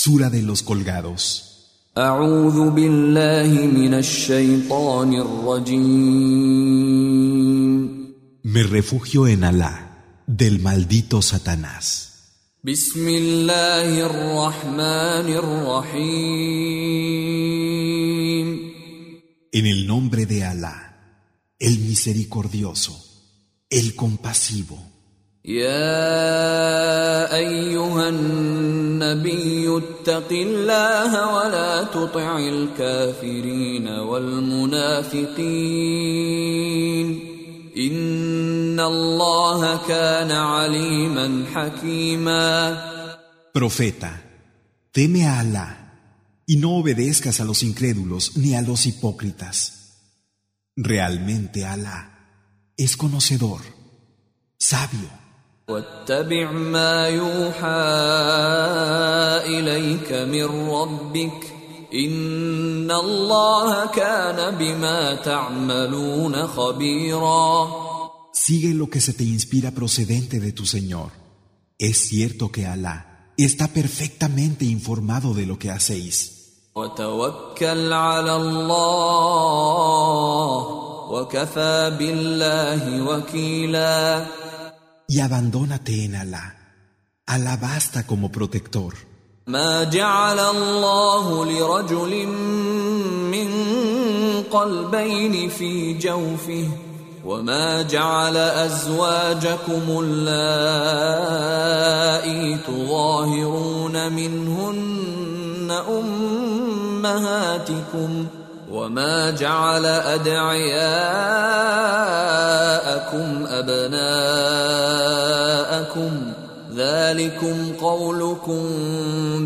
Sura de los colgados. Me refugio en Alá, del maldito Satanás. En el nombre de Alá, el misericordioso, el compasivo. يا أيها النبي اتق الله ولا تطع الكافرين والمنافقين إن الله كان عليما حكيما Profeta, teme a Alá y no obedezcas a los incrédulos ni a los hipócritas. Realmente Alá es conocedor, sabio. واتبع ما يوحى إليك من ربك إن الله كان بما تعملون خبيرا Sigue lo que se te inspira procedente de tu Señor. Es cierto que Alá está perfectamente informado de lo que hacéis. وتوكل على الله وكفى بالله وكيلا Y abandónate en Alá. Alá basta como protector. ما جعل الله لرجل من قلبين في جوفه وما جعل ازواجكم اللائي تظاهرون منهن امهاتكم وما جعل ادعياءكم ابناءكم ذلكم قولكم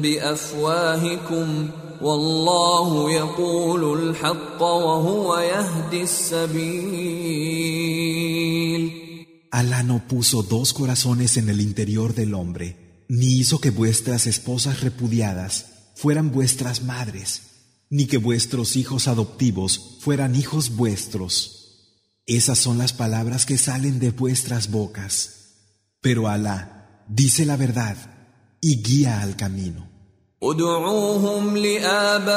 بافواهكم والله يقول الحق وهو يهدي السبيل Alá no puso dos corazones en el interior del hombre, ni hizo que vuestras esposas repudiadas fueran vuestras madres, ni que vuestros hijos adoptivos fueran hijos vuestros. Esas son las palabras que salen de vuestras bocas. Pero Alá dice la verdad y guía al camino. ادعوهم لآبائهم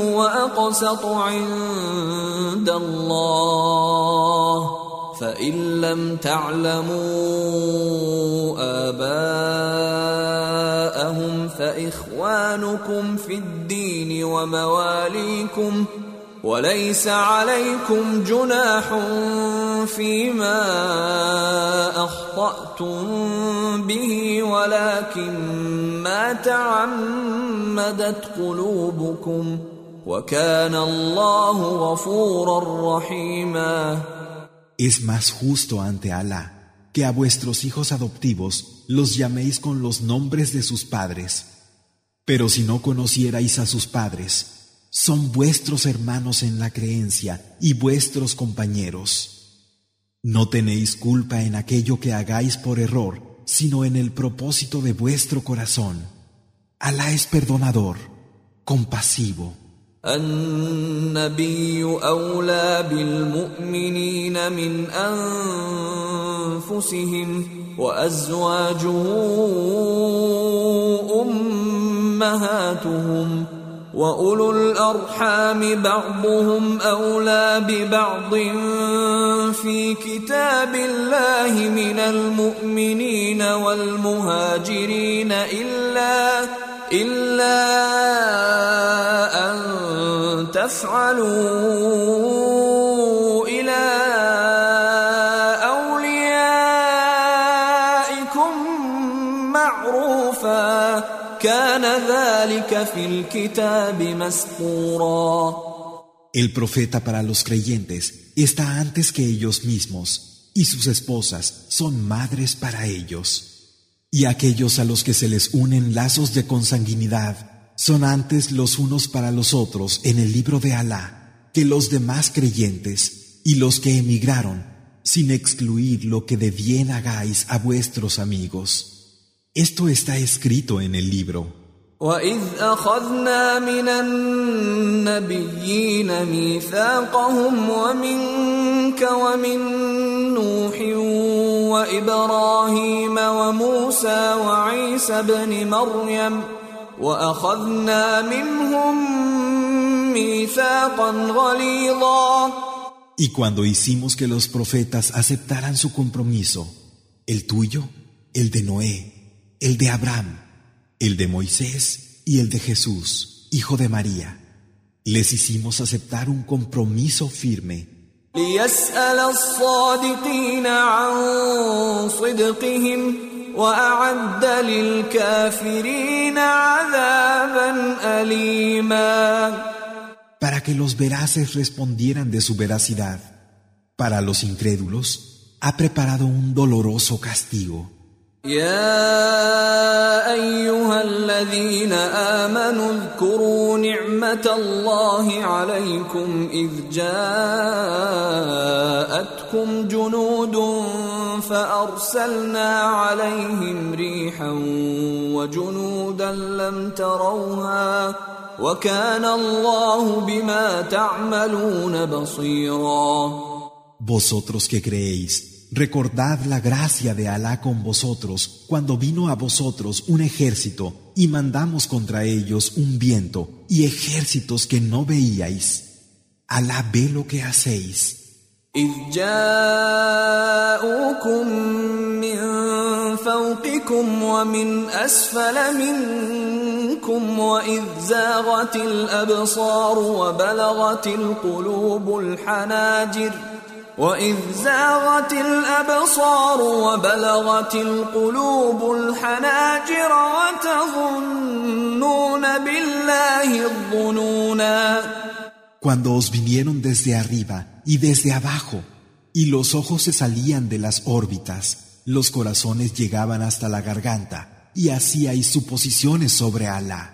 هو أقسط عند الله فإن لم تعلموا آباءهم فإخوانكم في الدين ومواليكم وليس عليكم جناح فيما أخطأتم به ولكن ما تعمدت قلوبكم. وكان الله غفورا رحيما. Es más justo ante Alá que a vuestros hijos adoptivos los llaméis con los nombres de sus padres. Pero si no conocierais a sus padres, son vuestros hermanos en la creencia y vuestros compañeros. No tenéis culpa en aquello que hagáis por error, sino en el propósito de vuestro corazón. Alá es perdonador, compasivo. النبي أولى بالمؤمنين من أنفسهم وأزواجه أمهاتهم وأولو الأرحام بعضهم أولى ببعض في كتاب الله من المؤمنين والمهاجرين إلا إلا أن تفعلوا إلى أوليائكم معروفا كان ذلك في الكتاب مسطورا El profeta para los creyentes está antes que ellos mismos, y sus esposas son madres para ellos. Y aquellos a los que se les unen lazos de consanguinidad son antes los unos para los otros en el libro de Alá que los demás creyentes y los que emigraron, sin excluir lo que de bien hagáis a vuestros amigos. Esto está escrito en el libro. وإذ أخذنا من النبيين ميثاقهم ومنك ومن نوح وابراهيم وموسى وعيسى ابن مريم Y cuando hicimos que los profetas aceptaran su compromiso, el tuyo, el de Noé, el de Abraham, el de Moisés y el de Jesús, hijo de María, les hicimos aceptar un compromiso firme. ليسأل الصادقين عن صدقهم وأعد للكافرين عذابا أليما para que los veraces respondieran de su veracidad. Para los incrédulos, ha preparado un doloroso castigo. يا ايها الذين امنوا اذكروا نعمه الله عليكم اذ جاءتكم جنود فارسلنا عليهم ريحا وجنودا لم تروها وكان الله بما تعملون بصيرا Vosotros que creéis Recordad la gracia de Alá con vosotros cuando vino a vosotros un ejército y mandamos contra ellos un viento y ejércitos que no veíais. Alá ve lo que hacéis. إذ جاءوكم من فوقكم ومن أسفل منكم وإذ زاغت الأبصار وبلغت القلوب الحناجر وإذ زاغت الأبصار وبلغت القلوب الحناجر وتظنون بالله الظنونا. Cuando os vinieron desde arriba y desde abajo, y los ojos se salían de las órbitas, los corazones llegaban hasta la garganta, y así hay suposiciones sobre Alá.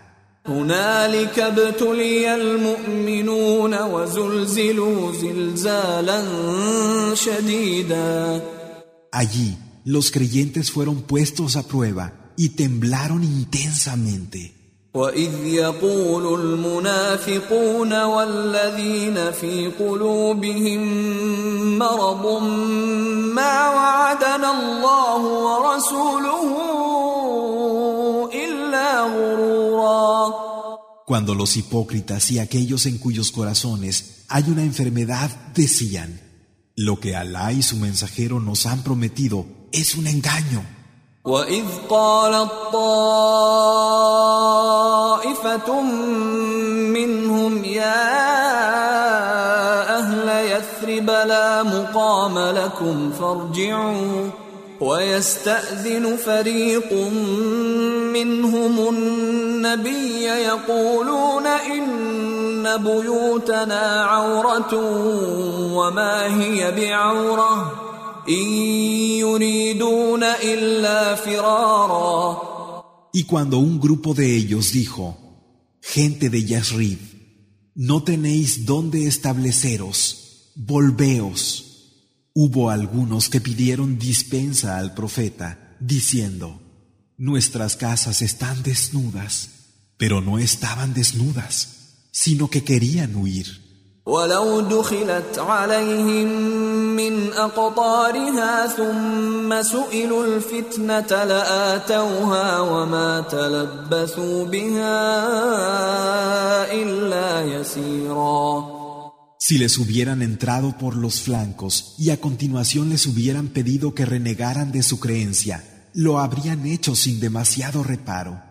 Allí los creyentes fueron puestos a prueba y temblaron intensamente. وإذ يقول المنافقون والذين في قلوبهم مرض ما وعدنا الله ورسوله Cuando los hipócritas y aquellos en cuyos corazones hay una enfermedad decían, lo que Alá y su mensajero nos han prometido es un engaño. ويستأذن فريق منهم النبي يقولون إن بيوتنا عورة وما هي بعورة إن يريدون إلا فرارا. Y cuando un grupo de ellos dijo, gente de Yasrib, no tenéis dónde estableceros, volveos. Hubo algunos que pidieron dispensa al profeta, diciendo, Nuestras casas están desnudas, pero no estaban desnudas, sino que querían huir. Si les hubieran entrado por los flancos y a continuación les hubieran pedido que renegaran de su creencia, lo habrían hecho sin demasiado reparo.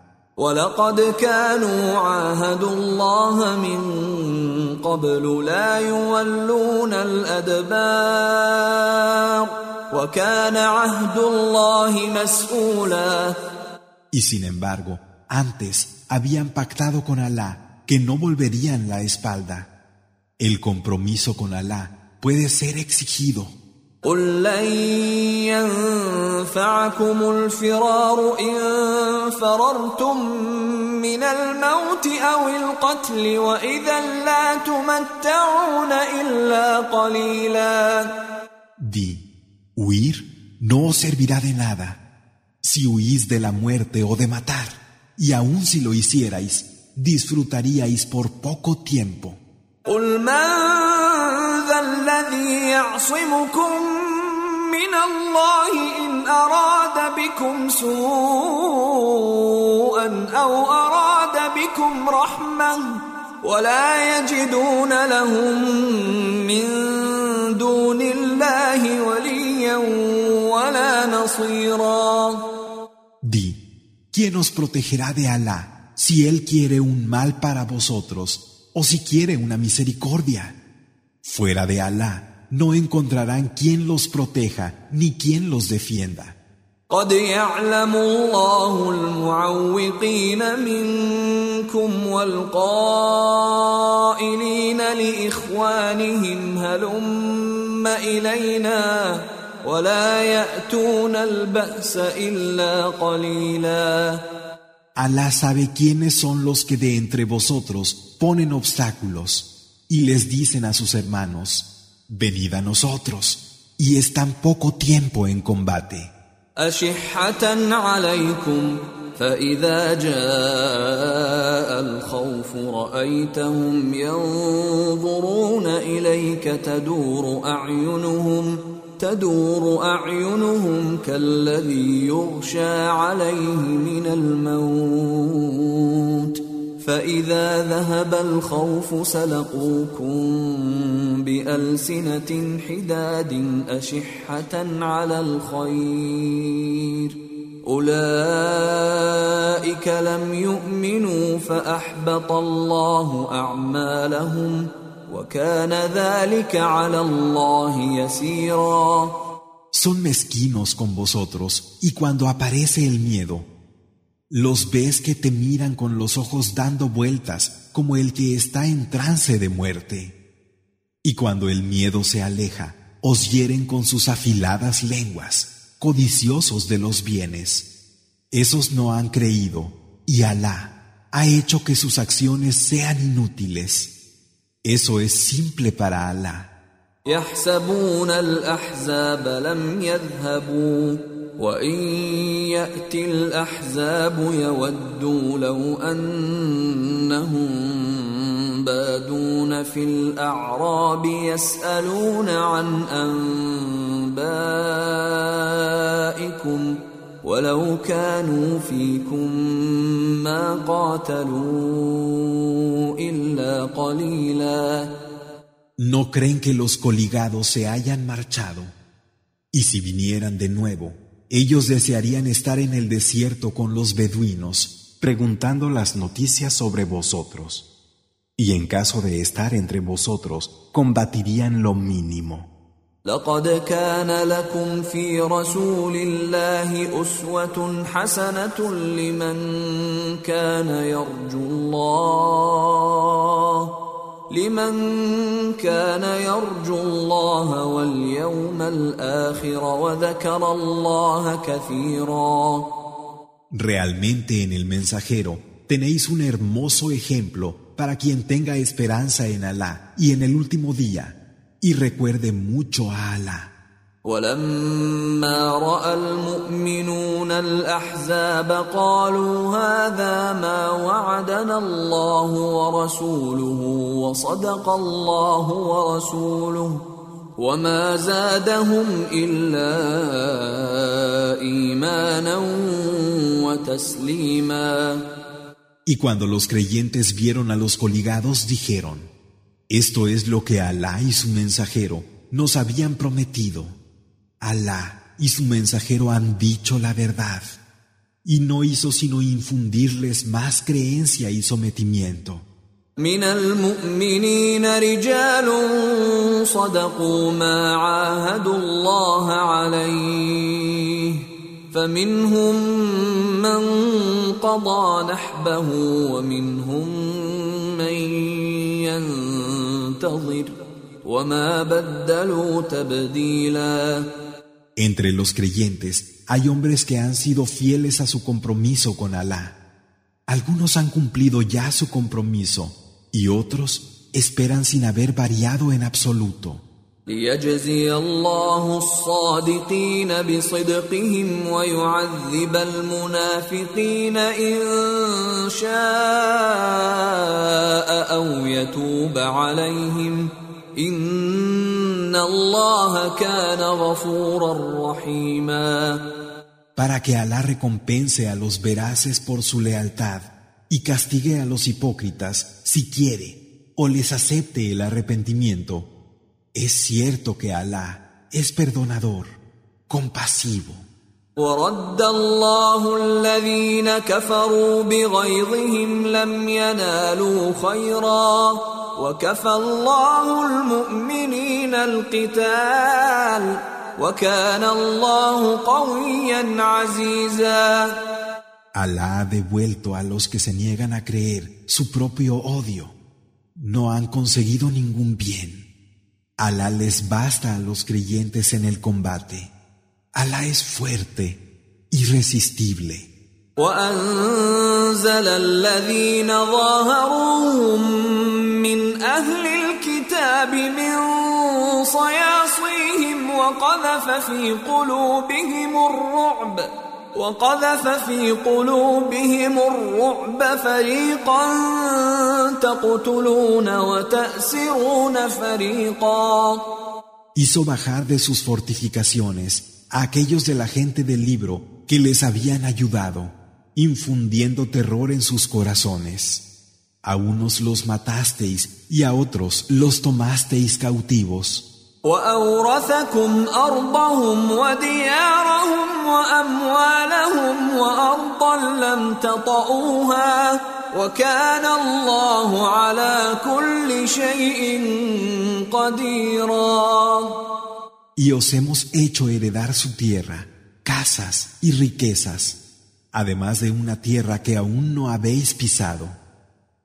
Y sin embargo, antes habían pactado con Alá que no volverían la espalda. El compromiso con Alá puede ser exigido. قل لن ينفعكم الفرار إن فررتم من الموت أو القتل وإذا لا تمتعون إلا قليلا Di, huir no os servirá de nada si huís de la muerte o de matar, y aun si lo hicierais, disfrutaríais por poco tiempo. قل من ذا الذي يعصمكم من الله إن أراد بكم سوءا أو أراد بكم رحمة ولا يجدون لهم من دون الله وليا ولا نصيرا Di, ¿quién os protegerá de Alá si Él quiere un mal para vosotros o si quiere una misericordia? Fuera de Alá no encontrarán quien los proteja ni quien los defienda. قد يعلم الله المعوقين منكم والقائلين لإخوانهم هلم إلينا ولا يأتون البأس إلا قليلا Alá sabe quiénes son los que de entre vosotros ponen obstáculos y les dicen a sus hermanos, venid a nosotros, y están poco tiempo en combate. أشحة عليكم فإذا جاء الخوف رأيتهم ينظرون إليك تدور أعينهم تدور أعينهم كالذي يغشى عليه من الموت فإذا ذهب الخوف سلقوكم بألسنة حداد أشحة على الخير. أولئك لم يؤمنوا فأحبط الله أعمالهم وكان ذلك على الله يسيرا. Son mezquinos con vosotros y cuando aparece el miedo, los ves que te miran con los ojos dando vueltas como el que está en trance de muerte. Y cuando el miedo se aleja, os hieren con sus afiladas lenguas, codiciosos de los bienes. Esos no han creído y Alá ha hecho que sus acciones sean inútiles. Eso es simple para Alá. وإن يأتي الأحزاب يودوا لو أنهم بادون في الأعراب يسألون عن أنبائكم ولو كانوا فيكم ما قاتلوا إلا قليلاً ¿No creen que los coligados se hayan marchado? Y si vinieran de nuevo, ellos desearían estar en el desierto con los beduinos, preguntando las noticias sobre vosotros. Y en caso de estar entre vosotros, combatirían lo mínimo. لقد كان لكم في رسول الله أسوة حسنة لمن كان يرجو الله لمن كان يرجو الله واليوم الآخر وذكر الله كثيرا Realmente en el mensajero tenéis un hermoso ejemplo para quien tenga esperanza en Alá y en el último día y recuerde mucho a Alá. ولما راى المؤمنون الاحزاب قالوا هذا ما وعدنا الله ورسوله وصدق الله ورسوله وما زادهم الا ايمانا وتسليما Y cuando los creyentes vieron a los coligados dijeron, esto es lo que Alá y su mensajero nos habían prometido. Alá y su mensajero han dicho la verdad, y no hizo sino infundirles más creencia y sometimiento. من المؤمنين رجال صدقوا ما عاهدوا الله عليه فمنهم من قضى نحبه ومنهم من ينتظر وما بدلوا تبديلاً Entre los creyentes hay hombres que han sido fieles a su compromiso con Alá. Algunos han cumplido ya su compromiso y otros esperan sin haber variado en absoluto. ليجزي الله الصادقين بصدقهم ويعذب المنافقين إن شاء أو يتوب عليهم إن الله كان غفورا رحيما para que Alá recompense a los veraces por su lealtad y castigue a los hipócritas si quiere o les acepte el arrepentimiento. Es cierto que Alá es perdonador, compasivo. ورد الله الذين كفروا بغيظهم لم ينالوا خيرا وكفى الله المؤمنين القتال وكان الله قويا عزيزا Alá ha devuelto a los que se niegan a creer su propio odio. No han conseguido ningún bien. Alá les basta a los creyentes en el combate. Alá es fuerte, irresistible. وأنزل الذين ظاهروهم من أهل الكتاب من صياصيهم وقذف في قلوبهم الرعب وقذف في قلوبهم الرعب فريقا تقتلون وتأسرون فريقا. Hizo bajar de sus fortificaciones a aquellos de la gente del libro que les habían ayudado, infundiendo terror en sus corazones. A unos los matasteis y a otros los tomasteis cautivos. وأورثكم أرضهم وديارهم وأموالهم وأرضا لم تطئوها وكان الله على كل شيء قديرا Y os hemos hecho heredar su tierra, casas y riquezas, además de una tierra que aún no habéis pisado.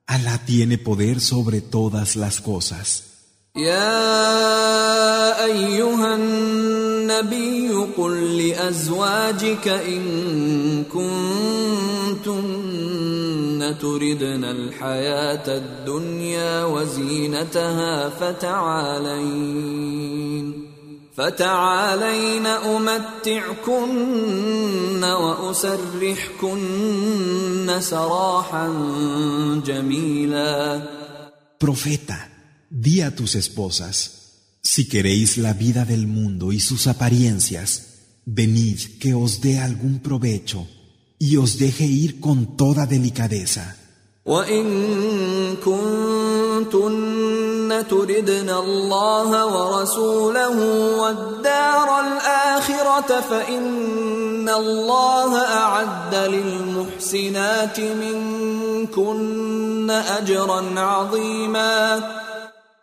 Alá tiene poder sobre todas las cosas. يا ايها النبي قل لازواجك ان كنتن تردن الحياه الدنيا وزينتها فتعالين فتعالين امتعكن واسرحكن سراحا جميلا Profeta, di a tus esposas, si queréis la vida del mundo y sus apariencias, venid que os dé algún provecho y os deje ir con toda delicadeza. وإن كنتن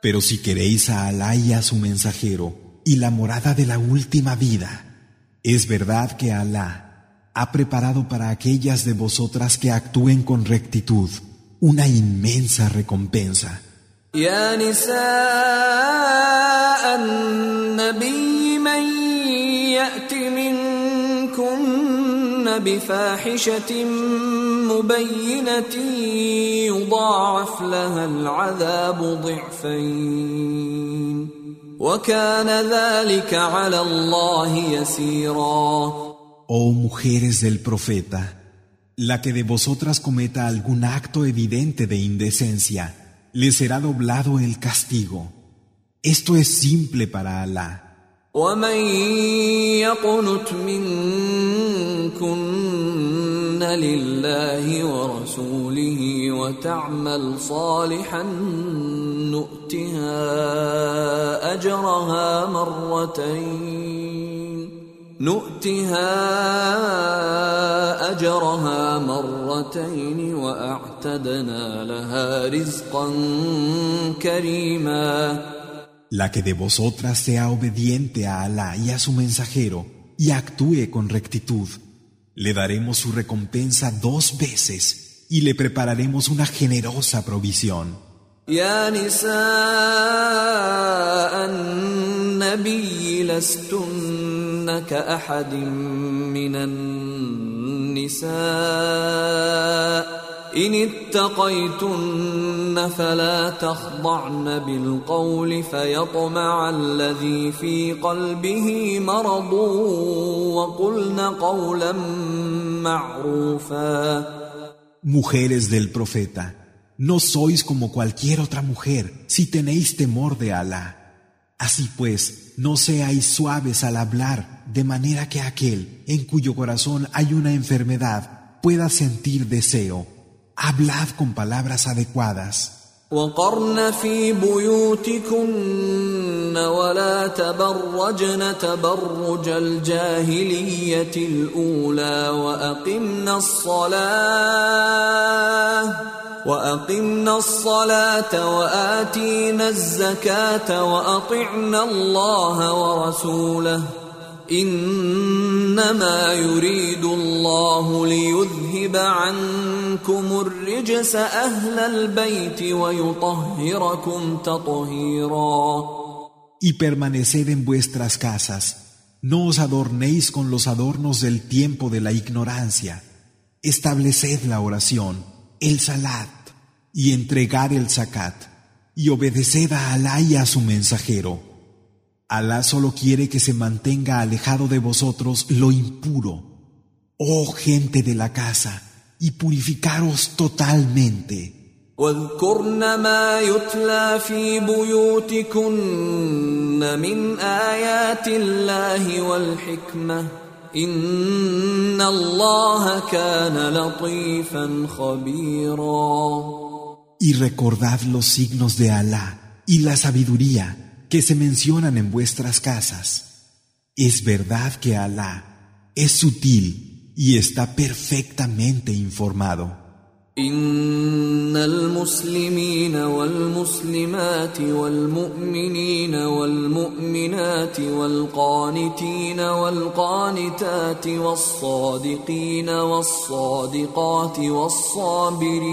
Pero si queréis a Alá y a su mensajero y la morada de la última vida, es verdad que Alá ha preparado para aquellas de vosotras que actúen con rectitud una inmensa recompensa. يا نساء النبي من يأت منكن بفاحشة مبينة يضاعف لها العذاب ضعفين. وكان ذلك على الله يسيرا. Oh mujeres del profeta, la que de vosotras cometa algún acto evidente de indecencia, le será doblado el castigo. Esto es simple para Alá. ومن يقنت منكن لله ورسوله وتعمل صالحا نؤتها اجرها مرتين نؤتها اجرها مرتين واعتدنا لها رزقا كريما La que de vosotras sea obediente a Alá y a su mensajero y actúe con rectitud, le daremos su recompensa dos veces y le prepararemos una generosa provisión. يا نساء النبي لستن كأحد من النساء إن اتقيتن فلا تخضعن بالقول فيطمع الذي في قلبه مرض وقلن قولا معروفا Mujeres del profeta, no sois como cualquier otra mujer si tenéis temor de Alá. Así pues, no seáis suaves al hablar, de manera que aquel en cuyo corazón hay una enfermedad pueda sentir deseo. Hablad con palabras adecuadas. وقرن في بيوتكن ولا تبرجن تبرج الجاهلية الأولى وأقمنا الصلاة وأقمنا الصلاة وآتينا الزكاة وأطعنا الله ورسوله انما يريد الله ليذهب عنكم الرجس أهل البيت ويطهركم تطهيرا Y permaneced en vuestras casas, no os adornéis con los adornos del tiempo de la ignorancia. Estableced la oración, el salat, y entregad el zakat, y obedeced a Alá y a su mensajero. Alá solo quiere que se mantenga alejado de vosotros lo impuro. Oh gente de la casa, y purificaros totalmente. واذكرن ما يتلى في بيوتكن من آيات الله والحكمة Y recordad los signos de Alá y la sabiduría que se mencionan en vuestras casas. Es verdad que Alá es sutil y está perfectamente informado. إن المسلمين والمسلمات والمؤمنين والمؤمنات والقانتين والقانتات والصادقين والصادقات والصابرين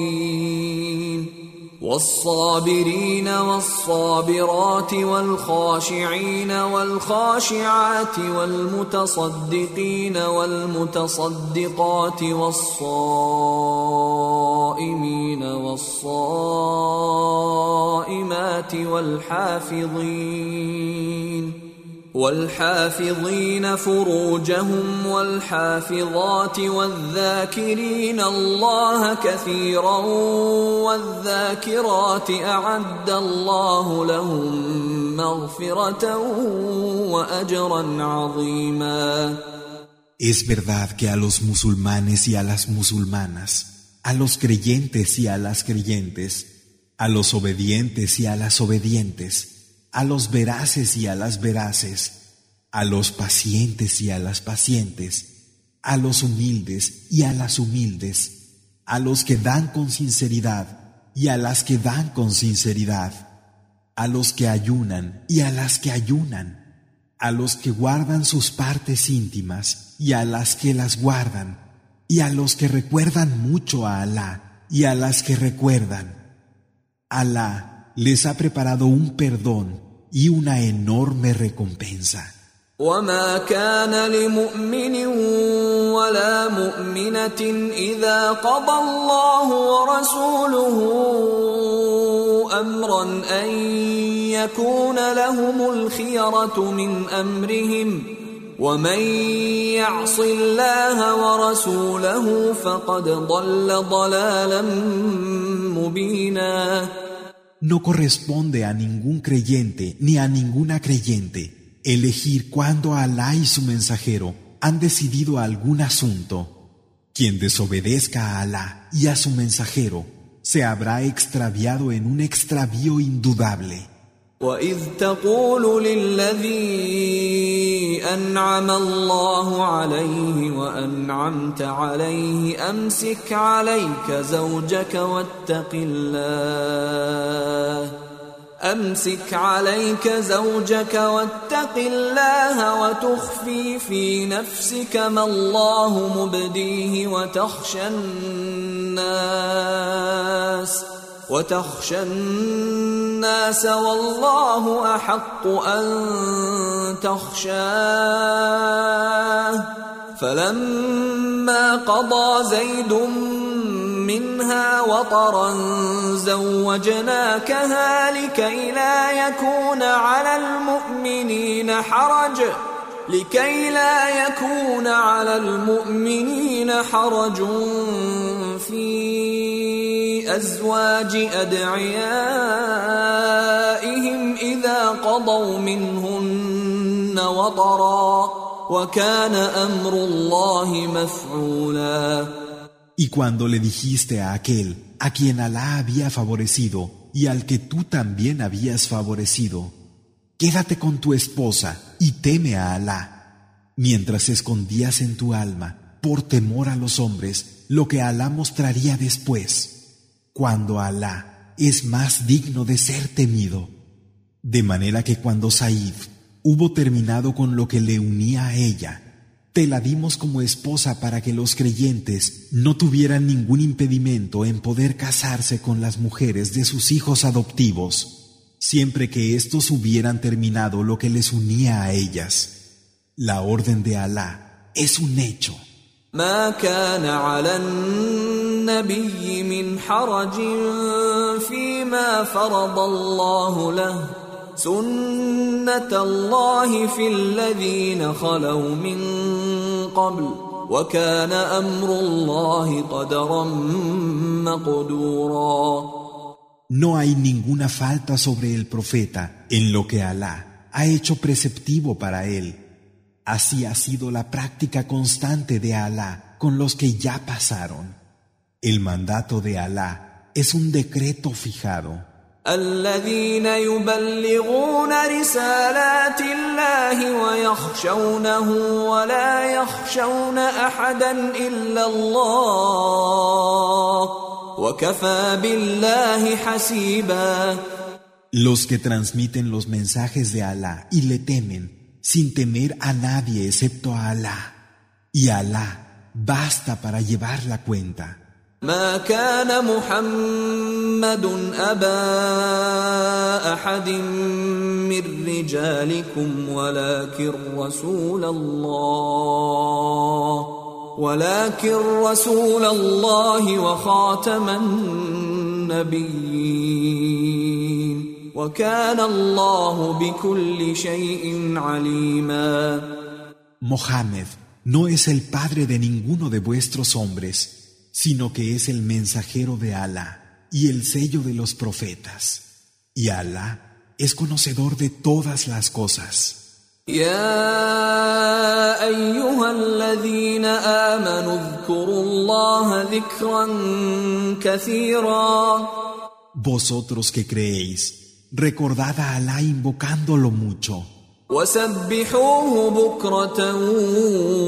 والصابرين والصابرات والخاشعين والخاشعات والمتصدقين والمتصدقات والصائمين والصائمات والحافظين والحافظين فروجهم والحافظات والذاكرين الله كثيرا والذاكرات اعد الله لهم مغفره واجرا عظيما Es verdad que a los musulmanes y a las musulmanas, a los creyentes y a las creyentes, a los obedientes y a las obedientes, a los veraces y a las veraces, a los pacientes y a las pacientes, a los humildes y a las humildes, a los que dan con sinceridad y a las que dan con sinceridad, a los que ayunan y a las que ayunan, a los que guardan sus partes íntimas y a las que las guardan, y a los que recuerdan mucho a Alá y a las que recuerdan. Alá les ha preparado un perdón y una enorme recompensa. وما كان لمؤمن ولا مؤمنة إذا قضى الله ورسوله أمرا أن يكون لهم الخيرة من أمرهم ومن يعص الله ورسوله فقد ضل ضلالا مبينا No corresponde a ningún creyente ni a ninguna creyente elegir cuándo Alá y su mensajero han decidido algún asunto. Quien desobedezca a Alá y a su mensajero se habrá extraviado en un extravío indudable. وإذ تقول للذي أنعم الله عليه وأنعمت عليه أمسك عليك زوجك واتق الله أمسك عليك زوجك واتق الله وتخفي في نفسك ما الله مبديه وتخشى الناس ۖ وتخشى الناس والله أحق أن تخشاه. فلما قضى زيد منها وطرا زوجناكها لكي لا يكون على المؤمنين حرج. لكي لا يكون على المؤمنين حرج في لأزواج أدعيائهم إذا قضوا منهن وطرا وكان أمر الله مفعولا Y cuando le dijiste a aquel a quien Alá había favorecido y al que tú también habías favorecido, quédate con tu esposa y teme a Alá, mientras escondías en tu alma, por temor a los hombres, lo que Alá mostraría después, cuando Alá es más digno de ser temido. De manera que cuando Said hubo terminado con lo que le unía a ella, te la dimos como esposa para que los creyentes no tuvieran ningún impedimento en poder casarse con las mujeres de sus hijos adoptivos, siempre que éstos hubieran terminado lo que les unía a ellas. La orden de Alá es un hecho. سنة الله في الذين خلوا من قبل وكان أمر الله قدرا مقدورا No hay ninguna falta sobre el profeta en lo que Alá ha hecho preceptivo para él. Así ha sido la práctica constante de Alá con los que ya pasaron. El mandato de Alá es un decreto fijado. الذين يبلغون رسالات الله ويخشونه ولا يخشون احدا الا الله وكفى بالله حسيبا Los que transmiten los mensajes de Alá y le temen sin temer a nadie excepto a Alá. Y Alá basta para llevar la cuenta. ما كان محمد أبا أحد من رجالكم ولكن رسول الله ولكن رسول الله وخاتم النبيين. وكان الله بكل شيء عليما. Mohammed no es el padre de ninguno de vuestros hombres. sino que es el mensajero de Alá y el sello de los profetas. Y Alá es conocedor de todas las cosas. يا أيها الذين آمنوا اذكروا الله ذكرا كثيرا Vosotros que creéis, recordad a Alá invocándolo mucho. وسبحوه بكرة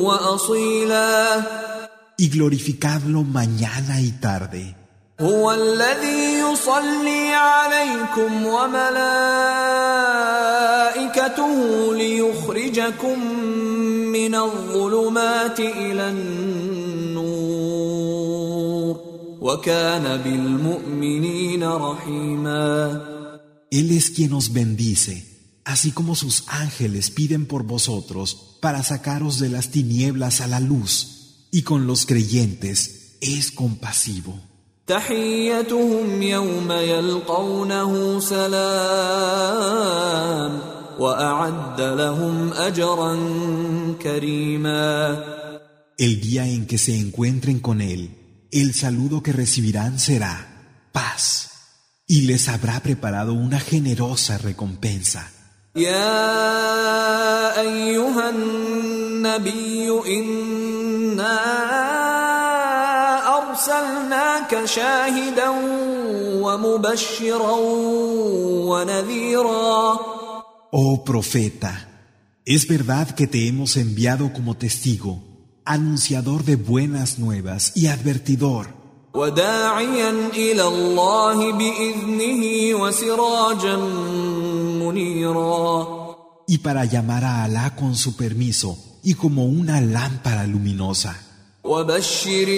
وأصيلا y glorificadlo mañana y tarde. هو الذي يصلي عليكم وملائكته ليخرجكم من الظلمات إلى النور وكان بالمؤمنين رحيما Él es quien os bendice, así como sus ángeles piden por vosotros para sacaros de las tinieblas a la luz y con los creyentes es compasivo. El día en que se encuentren con Él, el saludo que recibirán será paz, y les habrá preparado una generosa recompensa. يا أيها النبي أرسلناك شاهدا ومبشرا ونذيرا Oh profeta, es verdad que te hemos enviado como testigo, anunciador de buenas nuevas y advertidor. وداعيا إلى الله بإذنه وسراجا منيرا Y para llamar a Alá con su permiso y como una lámpara luminosa. وبشر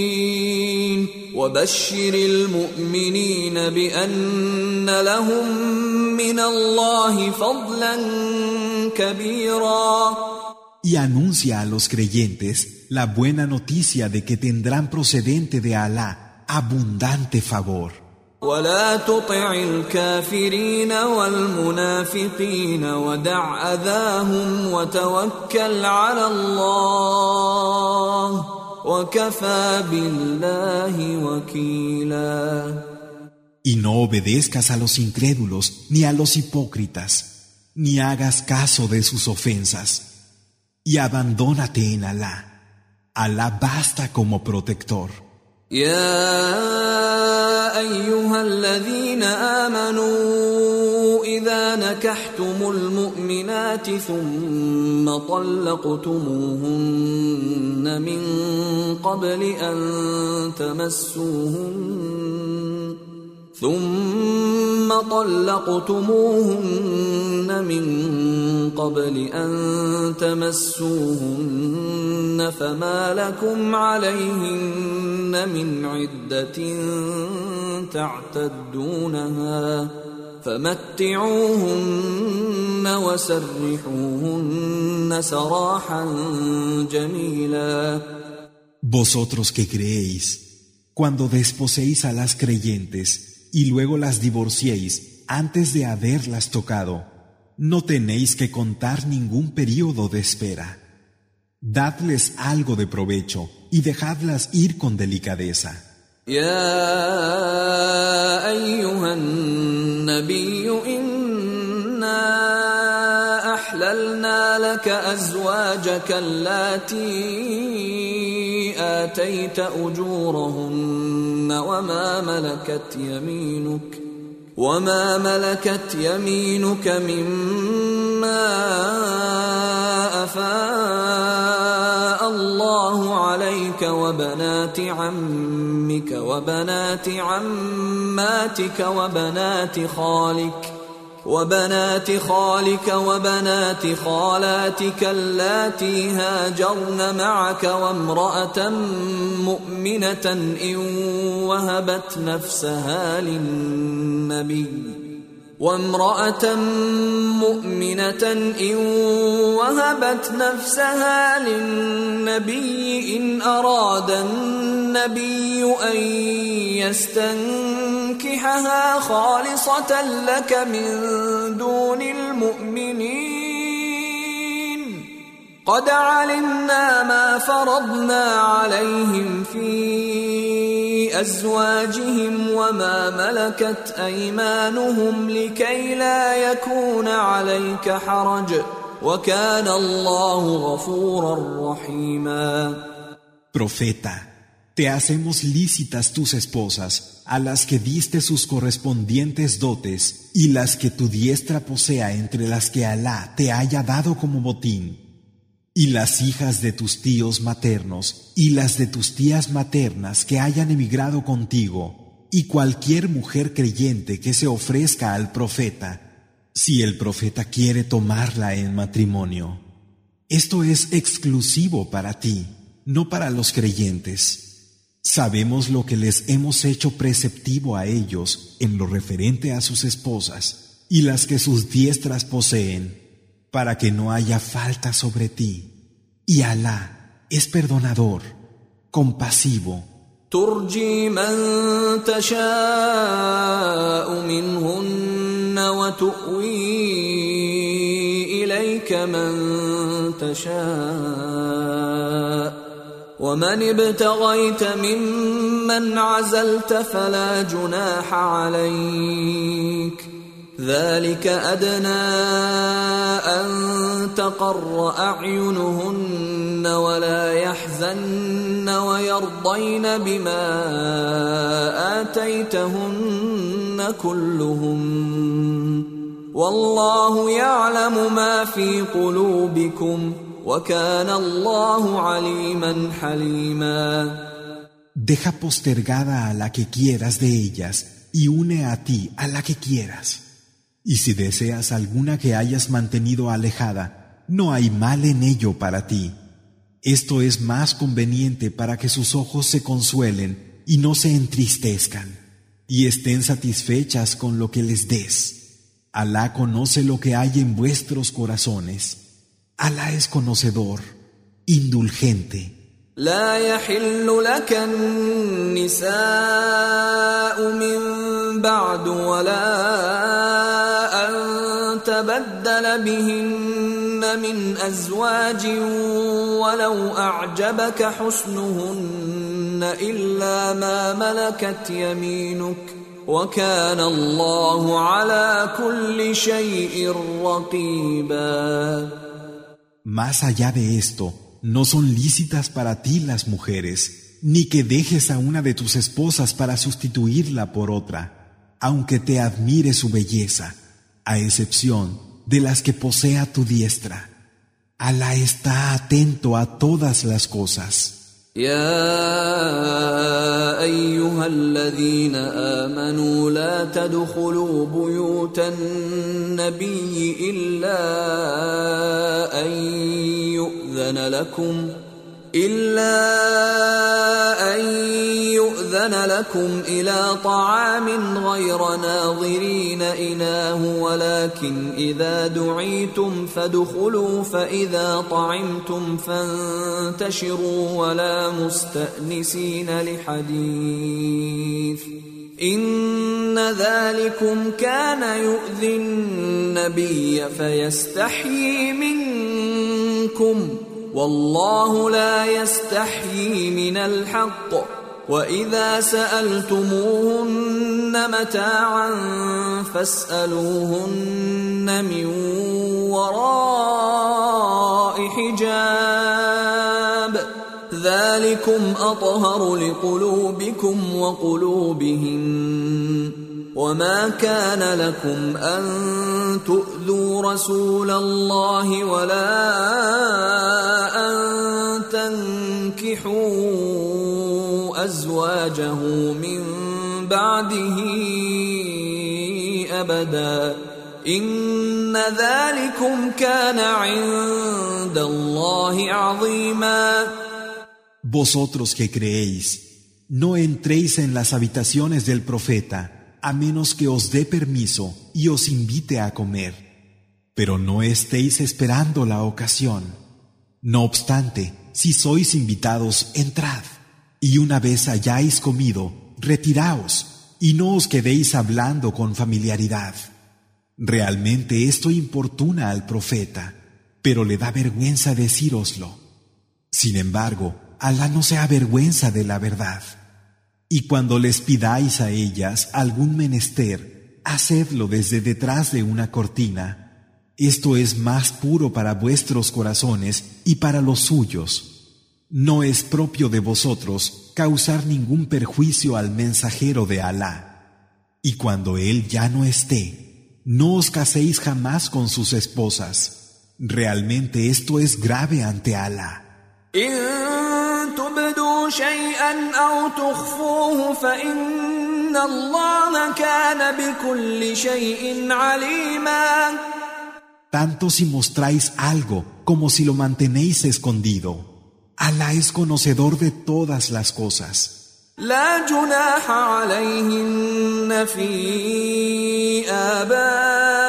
المؤمنين وبشر المؤمنين بأن لهم من الله فضلا كبيرا Y anuncia a los creyentes la buena noticia de que tendrán procedente de Alá abundante favor. ولا تطع الكافرين والمنافقين ودع اذاهم وتوكل على الله وكفى بالله وكيلا Y no obedezcas a los incrédulos ni a los hipócritas, ni hagas caso de sus ofensas, y abandónate en Alá. Alá basta como protector. يا أيها الذين آمنوا إذا نكحتم المؤمنات ثم طلقتموهن من قبل أن تمسوهن ثم طلقتموهن من قبل أن تمسوهن فما لكم عليهن من عدة تعتدونها فمتعوهن وسرحوهن سراحا جميلا. Vosotros que creéis, cuando desposéis a las creyentes, y luego las divorciéis antes de haberlas tocado, no tenéis que contar ningún período de espera. Dadles algo de provecho y dejadlas ir con delicadeza. آتيت أجورهن وما ملكت يمينك وما ملكت يمينك مما أفاء الله عليك وبنات عمك وبنات عماتك وبنات خالك وبنات خالك وبنات خالاتك اللاتي هاجرن معك وامرأة مؤمنة إن وهبت نفسها للنبي وامرأة مؤمنة إن وهبت نفسها للنبي إن أراد النبي أن يستنكحها خالصة لك من دون المؤمنين. قد علمنا ما فرضنا عليهم في أزواجهم وما ملكت أيمانهم لكي لا يكون عليك حرج وكان الله غفورا رحيما Profeta, te hacemos lícitas tus esposas, a las que diste sus correspondientes dotes, y las que tu diestra posea entre las que Alá te haya dado como botín y las hijas de tus tíos maternos y las de tus tías maternas que hayan emigrado contigo, y cualquier mujer creyente que se ofrezca al profeta, si el profeta quiere tomarla en matrimonio. Esto es exclusivo para ti, no para los creyentes. Sabemos lo que les hemos hecho preceptivo a ellos en lo referente a sus esposas y las que sus diestras poseen para que no haya falta sobre ti. Y Alá es perdonador, compasivo. ترجي من تشاء منهن وتؤوي إليك من تشاء ومن ابتغيت ممن عزلت فلا جناح عليك ذلك أدنى أن تقر أعينهن ولا يحزن ويرضين بما آتيتهن كلهم والله يعلم ما في قلوبكم وكان الله عليما حليما Deja postergada a la que quieras de ellas y une a ti a la que quieras. Y si deseas alguna que hayas mantenido alejada, no hay mal en ello para ti. Esto es más conveniente para que sus ojos se consuelen y no se entristezcan, y estén satisfechas con lo que les des. Alá conoce lo que hay en vuestros corazones. Alá es conocedor, indulgente. تبدل بهن من ازواج ولو اعجبك حسنهن الا ما ملكت يمينك وكان الله على كل شيء رقيبا Más allá de esto, no son lícitas para ti las mujeres, ni que dejes a una de tus esposas para sustituirla por otra, aunque te admire su belleza, a excepción de las que posea tu diestra. Alá está atento a todas las cosas. يا ايها الذين امنوا لا تدخلوا بيوت النبي الا ان يؤذن لكم إلا أن يؤذن لكم إلى طعام غير ناظرين إناه ولكن إذا دعيتم فادخلوا فإذا طعمتم فانتشروا ولا مستأنسين لحديث. إن ذلكم كان يؤذي النبي فيستحيي منكم. والله لا يستحيي من الحق. وإذا سألتموهن متاعا فاسألوهن من وراء حجاب. ذلكم أطهر لقلوبكم وقلوبهن. وما كان لكم ان تؤذوا رسول الله ولا ان تنكحوا ازواجه من بعده ابدا ان ذلكم كان عند الله عظيما Vosotros que creéis, no entréis en las habitaciones del profeta a menos que os dé permiso y os invite a comer, pero no estéis esperando la ocasión. No obstante, si sois invitados, entrad, y una vez hayáis comido, retiraos, y no os quedéis hablando con familiaridad. Realmente esto importuna al profeta, pero le da vergüenza decíroslo. Sin embargo, Alá no se avergüenza de la verdad. Y cuando les pidáis a ellas algún menester, hacedlo desde detrás de una cortina. Esto es más puro para vuestros corazones y para los suyos. No es propio de vosotros causar ningún perjuicio al mensajero de Alá. Y cuando él ya no esté, no os caséis jamás con sus esposas. Realmente esto es grave ante Alá. إن تبدوا شيئا أو تخفوه فإن الله كان بكل شيء عليما Tanto si mostráis algo como si lo mantenéis escondido. Alá es conocedor de todas las cosas. لا جناح عليهن في آبائهن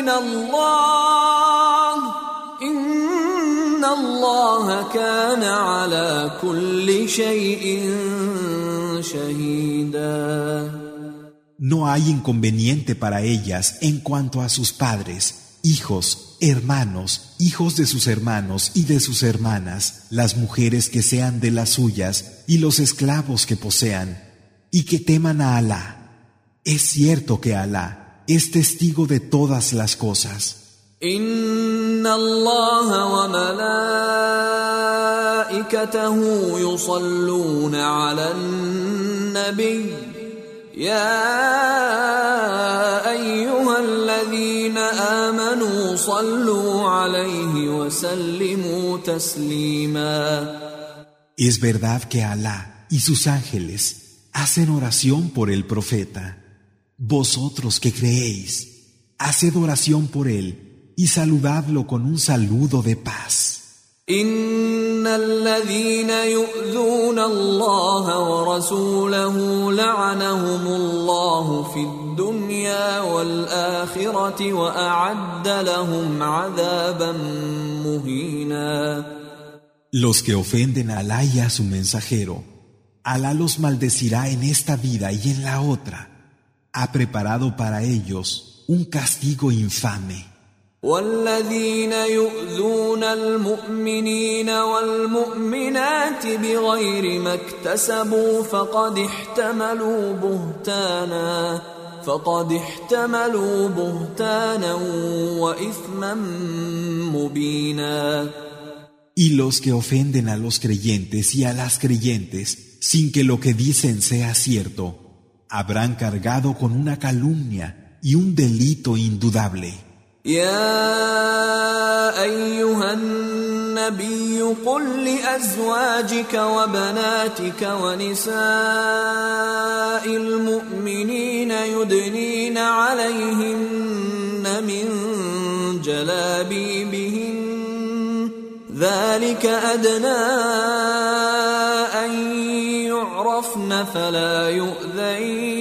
واتقين الله إن الله كان على كل شيء شهيداً No hay inconveniente para ellas en cuanto a sus padres, hijos, hermanos, hijos de sus hermanos y de sus hermanas, las mujeres que sean de las suyas y los esclavos que posean, y que teman a Alá. Es cierto que Alá es testigo de todas las cosas. إن الله وملائكته يصلون على النبي يا أيها الذين آمنوا صلوا عليه وسلموا تسليما Es verdad que Alá y sus ángeles hacen oración por el profeta. Vosotros que creéis, haced oración por él y saludadlo con un saludo de paz. ان الذين يؤذون الله ورسوله لعنهم الله في الدنيا والاخره واعد لهم عذابا مهينا Los que ofenden a Alá y a su mensajero, Alá los maldecirá en esta vida y en la otra. Ha preparado para ellos un castigo infame. والذين يؤذون المؤمنين والمؤمنات بغير ما اكتسبوا فقد احتملوا بهتانا فقد احتملوا بهتانا واثما مبينا Y los que ofenden a los creyentes y a las creyentes sin que lo que dicen sea cierto, habrán cargado con una calumnia y un delito indudable. يا ايها النبي قل لازواجك وبناتك ونساء المؤمنين يدنين عليهن من جلابيبهن ذلك ادنى ان يعرفن فلا يؤذين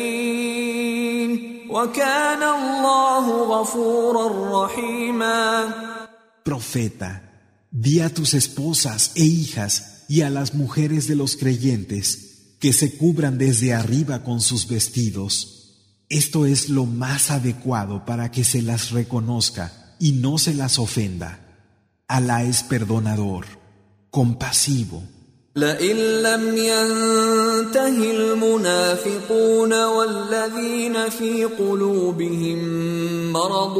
Profeta, di a tus esposas e hijas y a las mujeres de los creyentes que se cubran desde arriba con sus vestidos. Esto es lo más adecuado para que se las reconozca y no se las ofenda. Alá es perdonador, compasivo. لئن لم ينته المنافقون والذين في قلوبهم مرض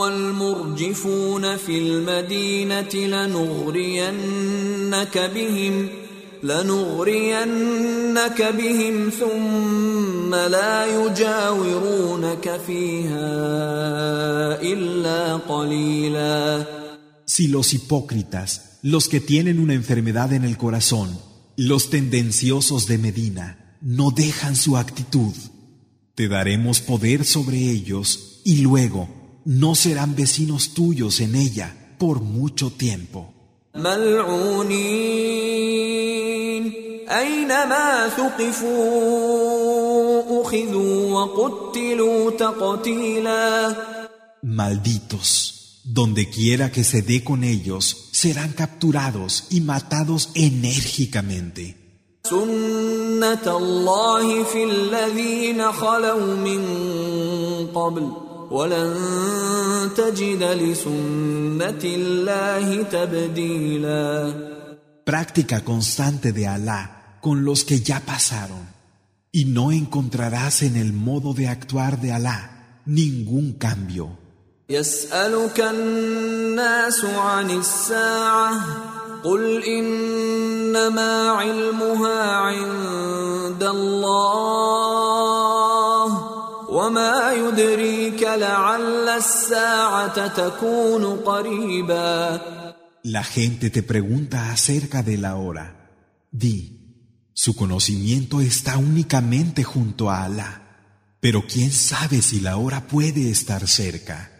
والمرجفون في المدينة لنغرينك بهم لنغرينك بهم ثم لا يجاورونك فيها إلا قليلا. Si los hipócritas los que tienen una enfermedad en el corazón, los tendenciosos de Medina, no dejan su actitud. Te daremos poder sobre ellos y luego no serán vecinos tuyos en ella por mucho tiempo. Malditos. Donde quiera que se dé con ellos, serán capturados y matados enérgicamente. Práctica constante de Alá con los que ya pasaron. Y no encontrarás en el modo de actuar de Alá ningún cambio. يسألك الناس عن الساعة قل إنما علمها عند الله وما يدريك لعل الساعة تكون قريبا La gente te pregunta acerca de la hora. Di, su conocimiento está únicamente junto a Alá. Pero quién sabe si la hora puede estar cerca.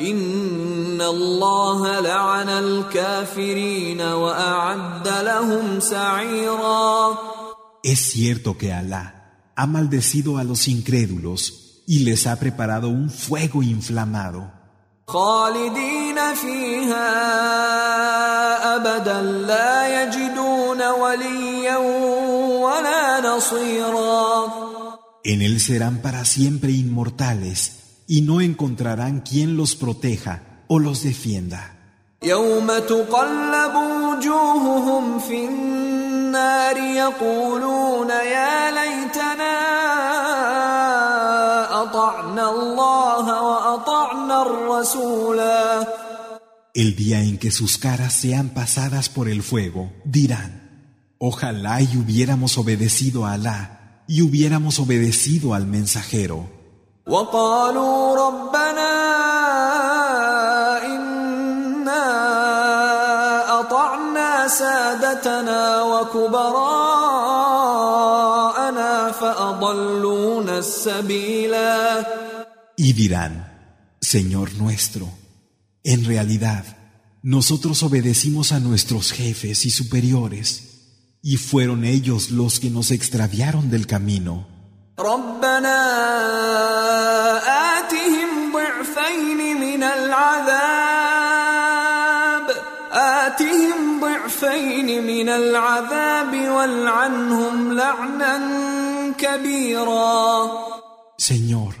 ان الله لعن الكافرين واعد لهم سعيرا Es cierto que Alá ha maldecido a los incrédulos y les ha preparado un fuego inflamado. خالدين فيها ابدا لا يجدون وليا ولا نصيرا En él serán para siempre inmortales y no encontrarán quien los proteja o los defienda. El día en que sus caras sean pasadas por el fuego, dirán, ojalá y hubiéramos obedecido a Alá y hubiéramos obedecido al mensajero. وقالوا ربنا إنا أطعنا سادتنا وكبراءنا أضلونا السبيلا Y dirán, Señor nuestro, en realidad, nosotros obedecimos a nuestros jefes y superiores, y fueron ellos los que nos extraviaron del camino. ربنا آتهم ضعفين من العذاب آتهم ضعفين من العذاب والعنهم لعنا كبيرا Señor,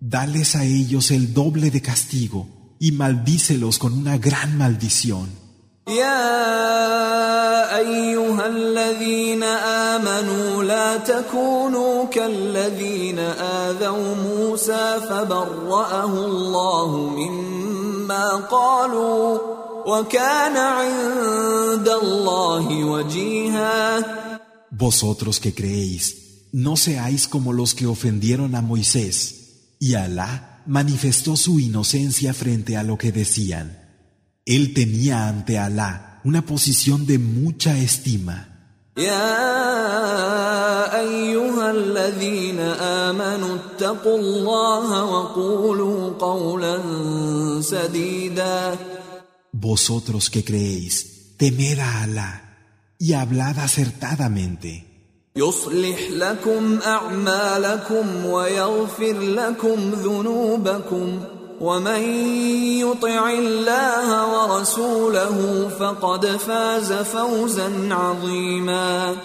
dales a ellos el doble de castigo y maldícelos con una gran maldición. يا ايها الذين امنوا لا تكونوا كالذين اذوا موسى فبرأه الله مما قالوا وكان عند الله وجيها Vosotros que creéis, no seáis como los que ofendieron a Moisés, y Alá manifestó su inocencia frente a lo que decían. Él tenía ante Alá una posición de mucha estima. يا ايها الذين امنوا اتقوا الله وقولوا قولا سديدا Vosotros que creéis, temed a Alá y hablad acertadamente. يصلح لكم اعمالكم ويغفر لكم ذنوبكم ومن يطع الله ورسوله فقد فاز فوزا عظيما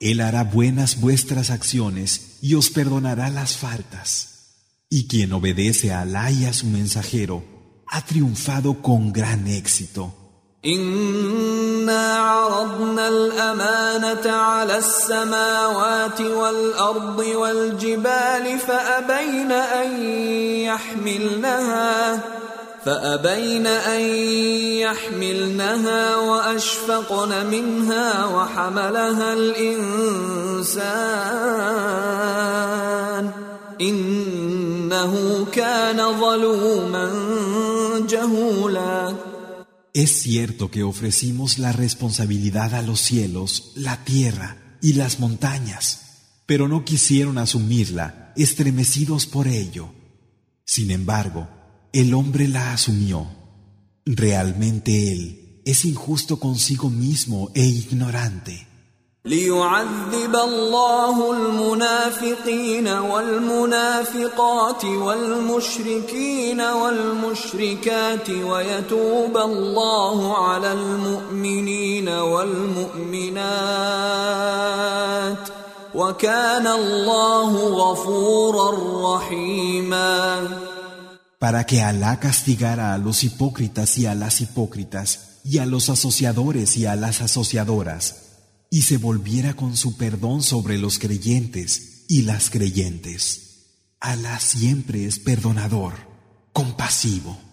Él hará buenas vuestras acciones y os perdonará las faltas. Y quien obedece a Alá y a su mensajero ha triunfado con gran éxito. إنا عرضنا الأمانة على السماوات والأرض والجبال فأبين أن يحملنها فأبين أن يحملنها وأشفقن منها وحملها الإنسان إنه كان ظلوما جهولا. Es cierto que ofrecimos la responsabilidad a los cielos, la tierra y las montañas, pero no quisieron asumirla, estremecidos por ello. Sin embargo, el hombre la asumió. Realmente él es injusto consigo mismo e ignorante. ليعذب الله المنافقين والمنافقات والمشركين والمشركات ويتوب الله على المؤمنين والمؤمنات وكان الله غفورا رحيما. Para que Alá castigara a los hipócritas y a las hipócritas, y a los asociadores y a las asociadoras, y se volviera con su perdón sobre los creyentes y las creyentes. Alá siempre es perdonador, compasivo.